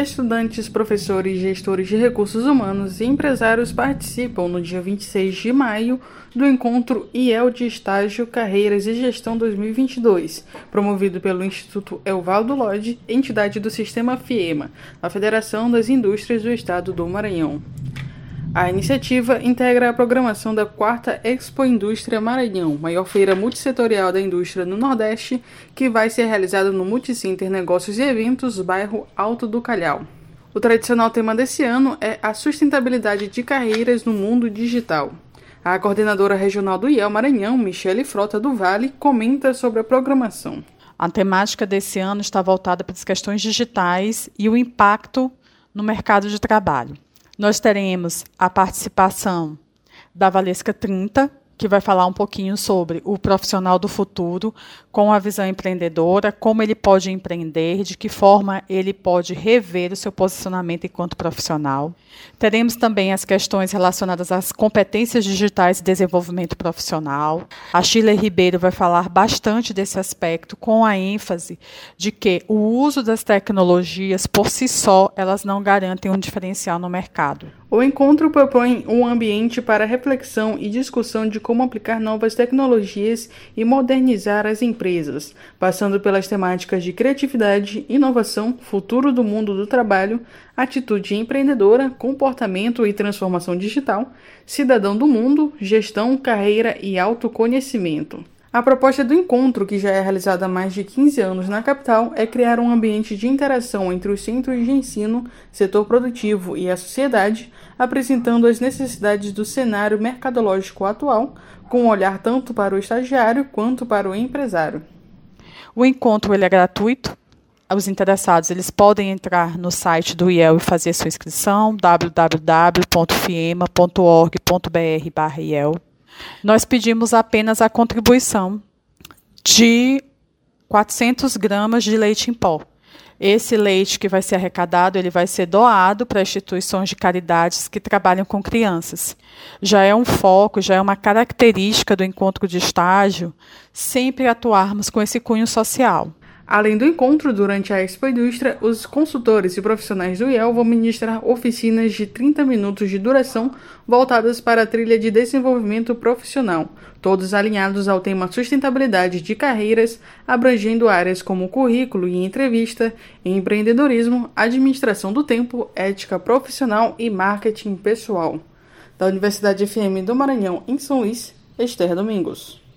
Estudantes, professores, gestores de recursos humanos e empresários participam no dia 26 de maio do encontro IEL de Estágio, Carreiras e Gestão 2022, promovido pelo Instituto Elvaldo Lodge, entidade do Sistema FIEMA, a Federação das Indústrias do Estado do Maranhão. A iniciativa integra a programação da quarta Expo Indústria Maranhão, maior feira multissetorial da indústria no Nordeste, que vai ser realizada no Multicenter Negócios e Eventos, bairro Alto do Calhau. O tradicional tema desse ano é a sustentabilidade de carreiras no mundo digital. A coordenadora regional do IEL Maranhão, Michele Frota do Vale, comenta sobre a programação. A temática desse ano está voltada para as questões digitais e o impacto no mercado de trabalho. Nós teremos a participação da Valesca 30, que vai falar um pouquinho sobre o profissional do futuro, com a visão empreendedora, como ele pode empreender, de que forma ele pode rever o seu posicionamento enquanto profissional. Teremos também as questões relacionadas às competências digitais e desenvolvimento profissional. A Sheila Ribeiro vai falar bastante desse aspecto, com a ênfase de que o uso das tecnologias por si só, elas não garantem um diferencial no mercado. O encontro propõe um ambiente para reflexão e discussão de como aplicar novas tecnologias e modernizar as empresas, passando pelas temáticas de criatividade, inovação, futuro do mundo do trabalho, atitude empreendedora, comportamento e transformação digital, cidadão do mundo, gestão, carreira e autoconhecimento. A proposta do encontro, que já é realizada há mais de 15 anos na capital, é criar um ambiente de interação entre os centros de ensino, setor produtivo e a sociedade, apresentando as necessidades do cenário mercadológico atual, com um olhar tanto para o estagiário quanto para o empresário. O encontro ele é gratuito. Os interessados eles podem entrar no site do IEL e fazer sua inscrição www.fiema.org.br/iel nós pedimos apenas a contribuição de 400 gramas de leite em pó. Esse leite que vai ser arrecadado, ele vai ser doado para instituições de caridades que trabalham com crianças. Já é um foco, já é uma característica do encontro de estágio sempre atuarmos com esse cunho social. Além do encontro, durante a Expo Indústria, os consultores e profissionais do IEL vão ministrar oficinas de 30 minutos de duração voltadas para a trilha de desenvolvimento profissional, todos alinhados ao tema sustentabilidade de carreiras, abrangendo áreas como currículo e entrevista, empreendedorismo, administração do tempo, ética profissional e marketing pessoal. Da Universidade FM do Maranhão, em São Luís, Esther Domingos.